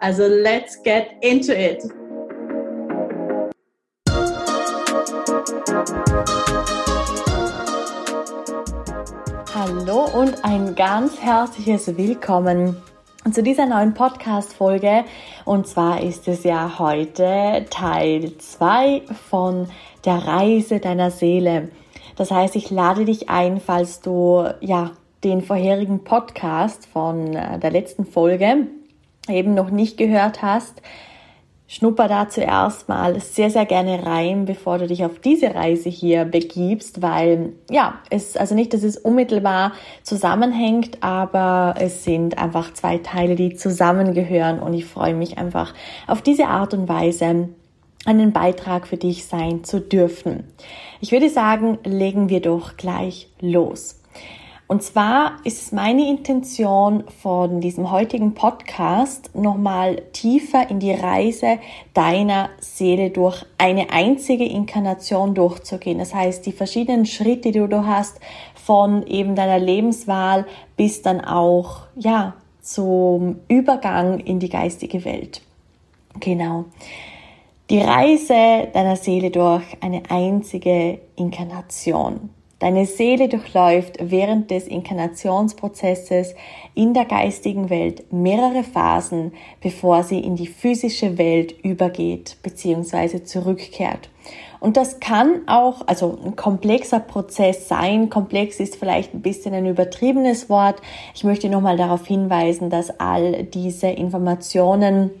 Also let's get into it! Hallo und ein ganz herzliches Willkommen zu dieser neuen Podcast-Folge. Und zwar ist es ja heute Teil 2 von der Reise deiner Seele. Das heißt, ich lade dich ein, falls du ja den vorherigen Podcast von äh, der letzten Folge eben noch nicht gehört hast, Schnupper da zuerst mal sehr, sehr gerne rein, bevor du dich auf diese Reise hier begibst, weil ja, es, also nicht, dass es unmittelbar zusammenhängt, aber es sind einfach zwei Teile, die zusammengehören und ich freue mich einfach auf diese Art und Weise, einen Beitrag für dich sein zu dürfen. Ich würde sagen, legen wir doch gleich los. Und zwar ist es meine Intention von diesem heutigen Podcast nochmal tiefer in die Reise deiner Seele durch eine einzige Inkarnation durchzugehen. Das heißt, die verschiedenen Schritte, die du hast, von eben deiner Lebenswahl bis dann auch, ja, zum Übergang in die geistige Welt. Genau. Die Reise deiner Seele durch eine einzige Inkarnation. Deine Seele durchläuft während des Inkarnationsprozesses in der geistigen Welt mehrere Phasen, bevor sie in die physische Welt übergeht bzw. zurückkehrt. Und das kann auch, also ein komplexer Prozess sein. Komplex ist vielleicht ein bisschen ein übertriebenes Wort. Ich möchte nochmal darauf hinweisen, dass all diese Informationen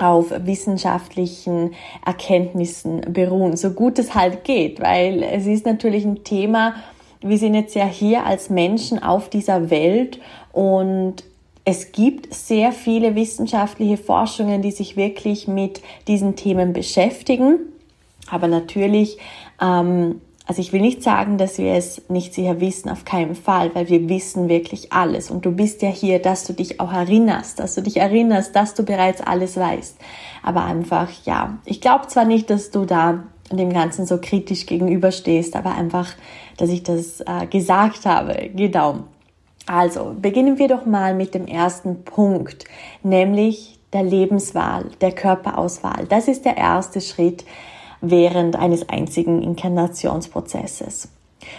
auf wissenschaftlichen Erkenntnissen beruhen, so gut es halt geht, weil es ist natürlich ein Thema, wir sind jetzt ja hier als Menschen auf dieser Welt und es gibt sehr viele wissenschaftliche Forschungen, die sich wirklich mit diesen Themen beschäftigen. Aber natürlich ähm, also ich will nicht sagen, dass wir es nicht sicher wissen, auf keinen Fall, weil wir wissen wirklich alles. Und du bist ja hier, dass du dich auch erinnerst, dass du dich erinnerst, dass du bereits alles weißt. Aber einfach, ja, ich glaube zwar nicht, dass du da dem Ganzen so kritisch gegenüberstehst, aber einfach, dass ich das äh, gesagt habe. Genau. Also beginnen wir doch mal mit dem ersten Punkt, nämlich der Lebenswahl, der Körperauswahl. Das ist der erste Schritt, während eines einzigen Inkarnationsprozesses.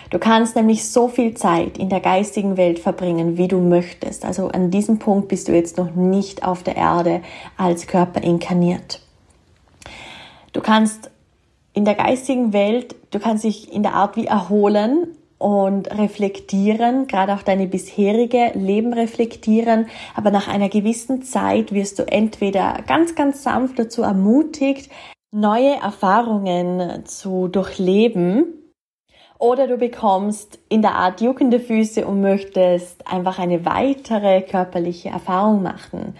Du kannst nämlich so viel Zeit in der geistigen Welt verbringen, wie du möchtest. Also an diesem Punkt bist du jetzt noch nicht auf der Erde als Körper inkarniert. Du kannst in der geistigen Welt, du kannst dich in der Art wie erholen und reflektieren, gerade auch deine bisherige Leben reflektieren, aber nach einer gewissen Zeit wirst du entweder ganz, ganz sanft dazu ermutigt, neue Erfahrungen zu durchleben oder du bekommst in der Art juckende Füße und möchtest einfach eine weitere körperliche Erfahrung machen.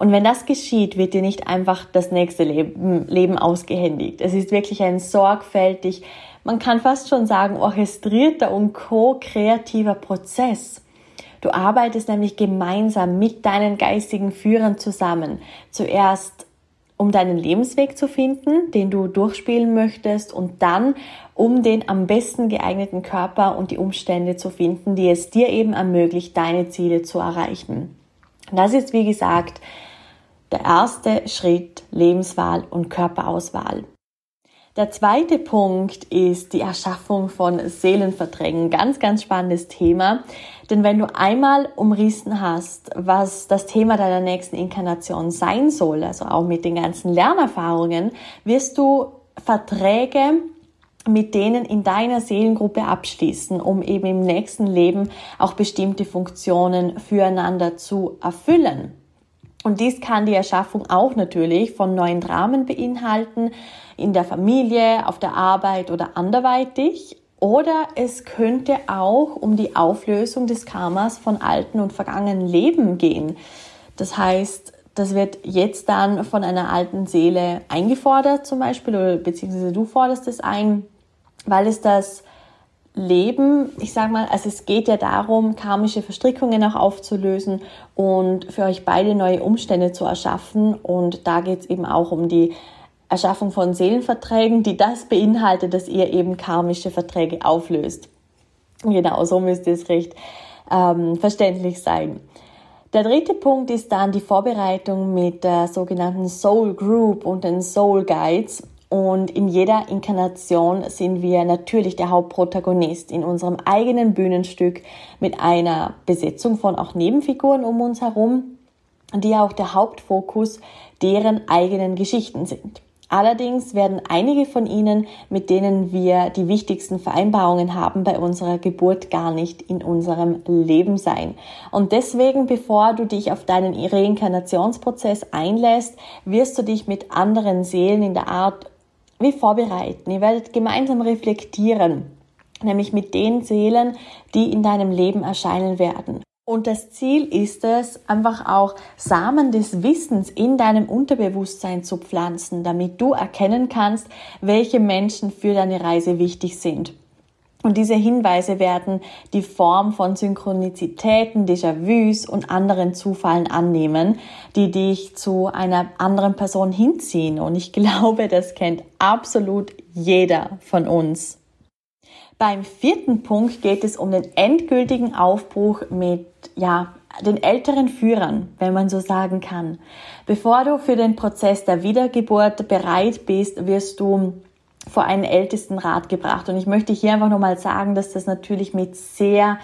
Und wenn das geschieht, wird dir nicht einfach das nächste Leben, Leben ausgehändigt. Es ist wirklich ein sorgfältig, man kann fast schon sagen, orchestrierter und co-kreativer Prozess. Du arbeitest nämlich gemeinsam mit deinen geistigen Führern zusammen. Zuerst um deinen Lebensweg zu finden, den du durchspielen möchtest und dann um den am besten geeigneten Körper und die Umstände zu finden, die es dir eben ermöglicht, deine Ziele zu erreichen. Das ist, wie gesagt, der erste Schritt Lebenswahl und Körperauswahl. Der zweite Punkt ist die Erschaffung von Seelenverträgen. Ganz, ganz spannendes Thema. Denn wenn du einmal umrissen hast, was das Thema deiner nächsten Inkarnation sein soll, also auch mit den ganzen Lernerfahrungen, wirst du Verträge mit denen in deiner Seelengruppe abschließen, um eben im nächsten Leben auch bestimmte Funktionen füreinander zu erfüllen. Und dies kann die Erschaffung auch natürlich von neuen Dramen beinhalten, in der Familie, auf der Arbeit oder anderweitig. Oder es könnte auch um die Auflösung des Karmas von alten und vergangenen Leben gehen. Das heißt, das wird jetzt dann von einer alten Seele eingefordert zum Beispiel, oder beziehungsweise du forderst es ein, weil es das Leben, ich sag mal, also es geht ja darum, karmische Verstrickungen auch aufzulösen und für euch beide neue Umstände zu erschaffen. Und da geht es eben auch um die Erschaffung von Seelenverträgen, die das beinhaltet, dass ihr eben karmische Verträge auflöst. Genau, so müsste es recht ähm, verständlich sein. Der dritte Punkt ist dann die Vorbereitung mit der sogenannten Soul Group und den Soul Guides. Und in jeder Inkarnation sind wir natürlich der Hauptprotagonist in unserem eigenen Bühnenstück mit einer Besetzung von auch Nebenfiguren um uns herum, die auch der Hauptfokus deren eigenen Geschichten sind. Allerdings werden einige von ihnen, mit denen wir die wichtigsten Vereinbarungen haben, bei unserer Geburt gar nicht in unserem Leben sein. Und deswegen, bevor du dich auf deinen Reinkarnationsprozess einlässt, wirst du dich mit anderen Seelen in der Art wie vorbereiten. Ihr werdet gemeinsam reflektieren, nämlich mit den Seelen, die in deinem Leben erscheinen werden. Und das Ziel ist es, einfach auch Samen des Wissens in deinem Unterbewusstsein zu pflanzen, damit du erkennen kannst, welche Menschen für deine Reise wichtig sind. Und diese Hinweise werden die Form von Synchronizitäten, Déjà-vus und anderen Zufallen annehmen, die dich zu einer anderen Person hinziehen. Und ich glaube, das kennt absolut jeder von uns. Beim vierten Punkt geht es um den endgültigen Aufbruch mit, ja, den älteren Führern, wenn man so sagen kann. Bevor du für den Prozess der Wiedergeburt bereit bist, wirst du vor einen Ältestenrat gebracht. Und ich möchte hier einfach nochmal sagen, dass das natürlich mit sehr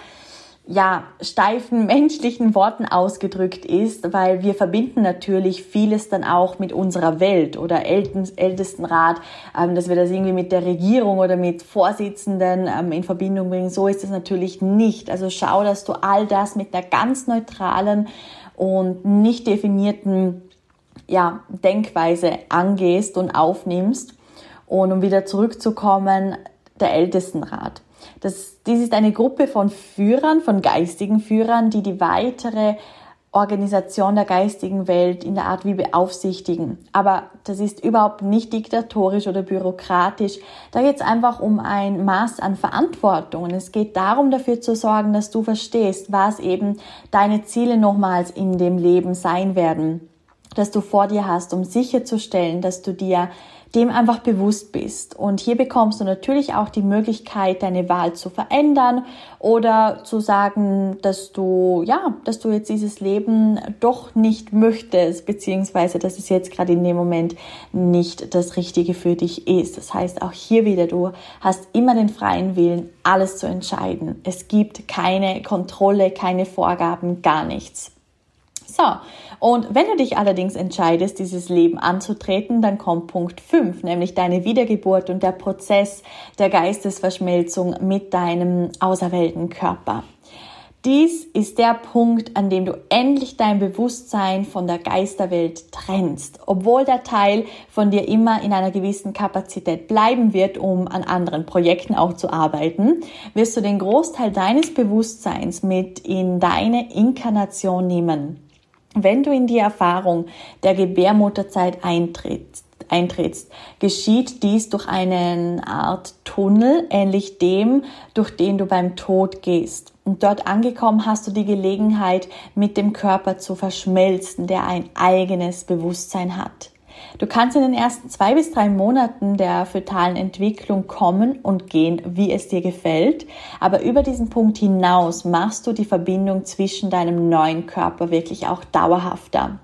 ja, steifen menschlichen Worten ausgedrückt ist, weil wir verbinden natürlich vieles dann auch mit unserer Welt oder Ältestenrat, ähm, dass wir das irgendwie mit der Regierung oder mit Vorsitzenden ähm, in Verbindung bringen. So ist es natürlich nicht. Also schau, dass du all das mit einer ganz neutralen und nicht definierten ja, Denkweise angehst und aufnimmst. Und um wieder zurückzukommen, der Ältestenrat. Das, dies ist eine Gruppe von Führern, von geistigen Führern, die die weitere Organisation der geistigen Welt in der Art wie beaufsichtigen. Aber das ist überhaupt nicht diktatorisch oder bürokratisch. Da geht es einfach um ein Maß an Verantwortung. Und es geht darum, dafür zu sorgen, dass du verstehst, was eben deine Ziele nochmals in dem Leben sein werden, dass du vor dir hast, um sicherzustellen, dass du dir dem einfach bewusst bist. Und hier bekommst du natürlich auch die Möglichkeit, deine Wahl zu verändern oder zu sagen, dass du, ja, dass du jetzt dieses Leben doch nicht möchtest, beziehungsweise dass es jetzt gerade in dem Moment nicht das Richtige für dich ist. Das heißt, auch hier wieder, du hast immer den freien Willen, alles zu entscheiden. Es gibt keine Kontrolle, keine Vorgaben, gar nichts. So, und wenn du dich allerdings entscheidest, dieses Leben anzutreten, dann kommt Punkt 5, nämlich deine Wiedergeburt und der Prozess der Geistesverschmelzung mit deinem Auserwähltenkörper. Dies ist der Punkt, an dem du endlich dein Bewusstsein von der Geisterwelt trennst. Obwohl der Teil von dir immer in einer gewissen Kapazität bleiben wird, um an anderen Projekten auch zu arbeiten, wirst du den Großteil deines Bewusstseins mit in deine Inkarnation nehmen. Wenn du in die Erfahrung der Gebärmutterzeit eintrittst, eintrittst, geschieht dies durch eine Art Tunnel, ähnlich dem, durch den du beim Tod gehst. Und dort angekommen hast du die Gelegenheit, mit dem Körper zu verschmelzen, der ein eigenes Bewusstsein hat. Du kannst in den ersten zwei bis drei Monaten der fötalen Entwicklung kommen und gehen, wie es dir gefällt. Aber über diesen Punkt hinaus machst du die Verbindung zwischen deinem neuen Körper wirklich auch dauerhafter.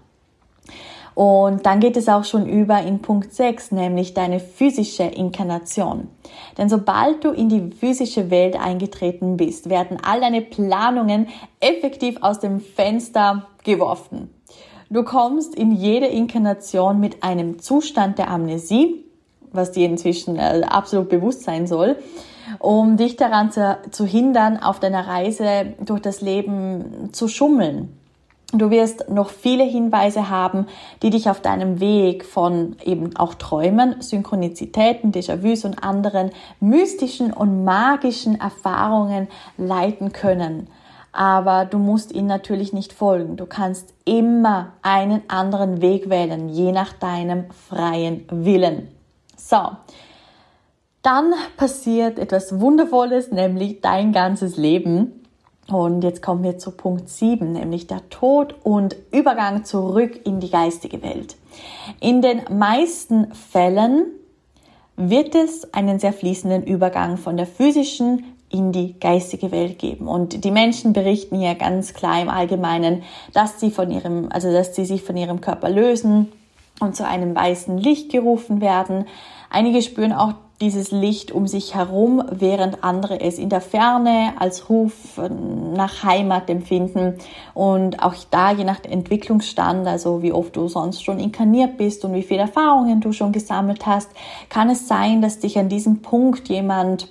Und dann geht es auch schon über in Punkt 6, nämlich deine physische Inkarnation. Denn sobald du in die physische Welt eingetreten bist, werden all deine Planungen effektiv aus dem Fenster geworfen. Du kommst in jede Inkarnation mit einem Zustand der Amnesie, was dir inzwischen äh, absolut bewusst sein soll, um dich daran zu, zu hindern, auf deiner Reise durch das Leben zu schummeln. Du wirst noch viele Hinweise haben, die dich auf deinem Weg von eben auch Träumen, Synchronizitäten, Déjà-vus und anderen mystischen und magischen Erfahrungen leiten können. Aber du musst ihnen natürlich nicht folgen. Du kannst immer einen anderen Weg wählen, je nach deinem freien Willen. So, dann passiert etwas Wundervolles, nämlich dein ganzes Leben. Und jetzt kommen wir zu Punkt 7, nämlich der Tod und Übergang zurück in die geistige Welt. In den meisten Fällen wird es einen sehr fließenden Übergang von der physischen in die geistige Welt geben. Und die Menschen berichten hier ganz klar im Allgemeinen, dass sie von ihrem, also dass sie sich von ihrem Körper lösen und zu einem weißen Licht gerufen werden. Einige spüren auch dieses Licht um sich herum, während andere es in der Ferne als Ruf nach Heimat empfinden. Und auch da, je nach Entwicklungsstand, also wie oft du sonst schon inkarniert bist und wie viele Erfahrungen du schon gesammelt hast, kann es sein, dass dich an diesem Punkt jemand,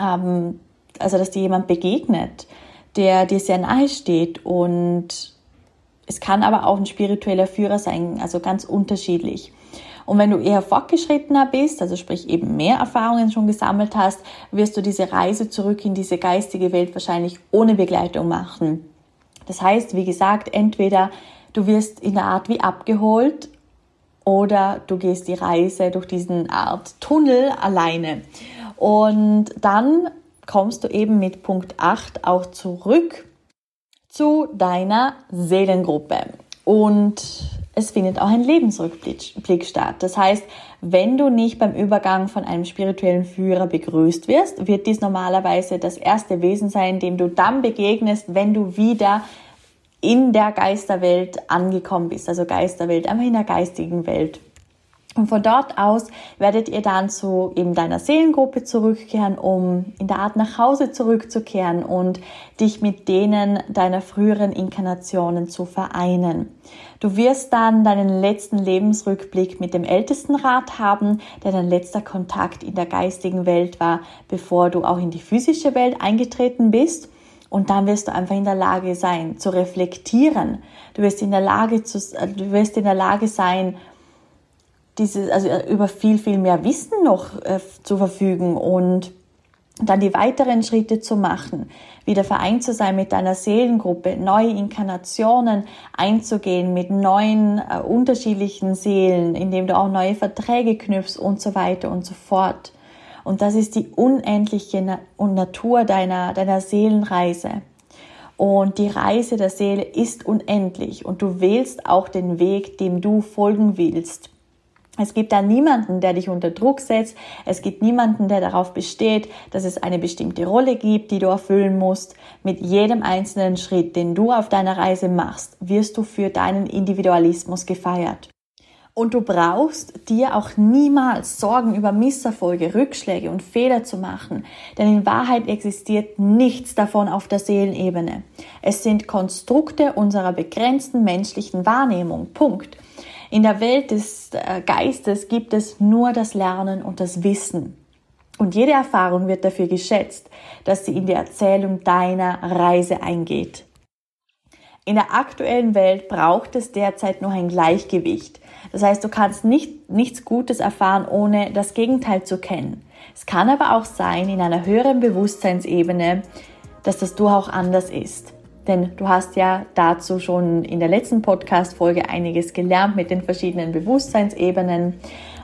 ähm, also dass dir jemand begegnet, der dir sehr nahe steht und es kann aber auch ein spiritueller Führer sein, also ganz unterschiedlich. Und wenn du eher fortgeschrittener bist, also sprich eben mehr Erfahrungen schon gesammelt hast, wirst du diese Reise zurück in diese geistige Welt wahrscheinlich ohne Begleitung machen. Das heißt, wie gesagt, entweder du wirst in der Art wie abgeholt oder du gehst die Reise durch diesen Art Tunnel alleine. Und dann kommst du eben mit Punkt 8 auch zurück zu deiner Seelengruppe. Und es findet auch ein Lebensrückblick statt. Das heißt, wenn du nicht beim Übergang von einem spirituellen Führer begrüßt wirst, wird dies normalerweise das erste Wesen sein, dem du dann begegnest, wenn du wieder in der Geisterwelt angekommen bist, also Geisterwelt, einfach in der geistigen Welt. Und von dort aus werdet ihr dann zu eben deiner Seelengruppe zurückkehren, um in der Art nach Hause zurückzukehren und dich mit denen deiner früheren Inkarnationen zu vereinen. Du wirst dann deinen letzten Lebensrückblick mit dem Ältestenrat haben, der dein letzter Kontakt in der geistigen Welt war, bevor du auch in die physische Welt eingetreten bist. Und dann wirst du einfach in der Lage sein, zu reflektieren. Du wirst in der Lage zu, du wirst in der Lage sein, dieses, also über viel, viel mehr Wissen noch äh, zu verfügen und dann die weiteren Schritte zu machen, wieder vereint zu sein mit deiner Seelengruppe, neue Inkarnationen einzugehen mit neuen äh, unterschiedlichen Seelen, indem du auch neue Verträge knüpfst und so weiter und so fort. Und das ist die unendliche Na Natur deiner, deiner Seelenreise. Und die Reise der Seele ist unendlich und du wählst auch den Weg, dem du folgen willst. Es gibt da niemanden, der dich unter Druck setzt. Es gibt niemanden, der darauf besteht, dass es eine bestimmte Rolle gibt, die du erfüllen musst. Mit jedem einzelnen Schritt, den du auf deiner Reise machst, wirst du für deinen Individualismus gefeiert. Und du brauchst dir auch niemals Sorgen über Misserfolge, Rückschläge und Fehler zu machen, denn in Wahrheit existiert nichts davon auf der Seelenebene. Es sind Konstrukte unserer begrenzten menschlichen Wahrnehmung. Punkt. In der Welt des äh, Geistes gibt es nur das Lernen und das Wissen. Und jede Erfahrung wird dafür geschätzt, dass sie in die Erzählung deiner Reise eingeht. In der aktuellen Welt braucht es derzeit noch ein Gleichgewicht. Das heißt, du kannst nicht, nichts Gutes erfahren, ohne das Gegenteil zu kennen. Es kann aber auch sein, in einer höheren Bewusstseinsebene, dass das du auch anders ist. Denn du hast ja dazu schon in der letzten Podcast-Folge einiges gelernt mit den verschiedenen Bewusstseinsebenen.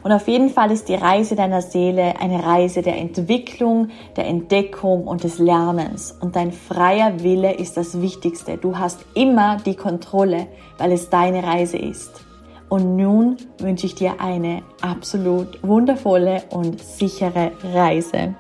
Und auf jeden Fall ist die Reise deiner Seele eine Reise der Entwicklung, der Entdeckung und des Lernens. Und dein freier Wille ist das Wichtigste. Du hast immer die Kontrolle, weil es deine Reise ist. Und nun wünsche ich dir eine absolut wundervolle und sichere Reise.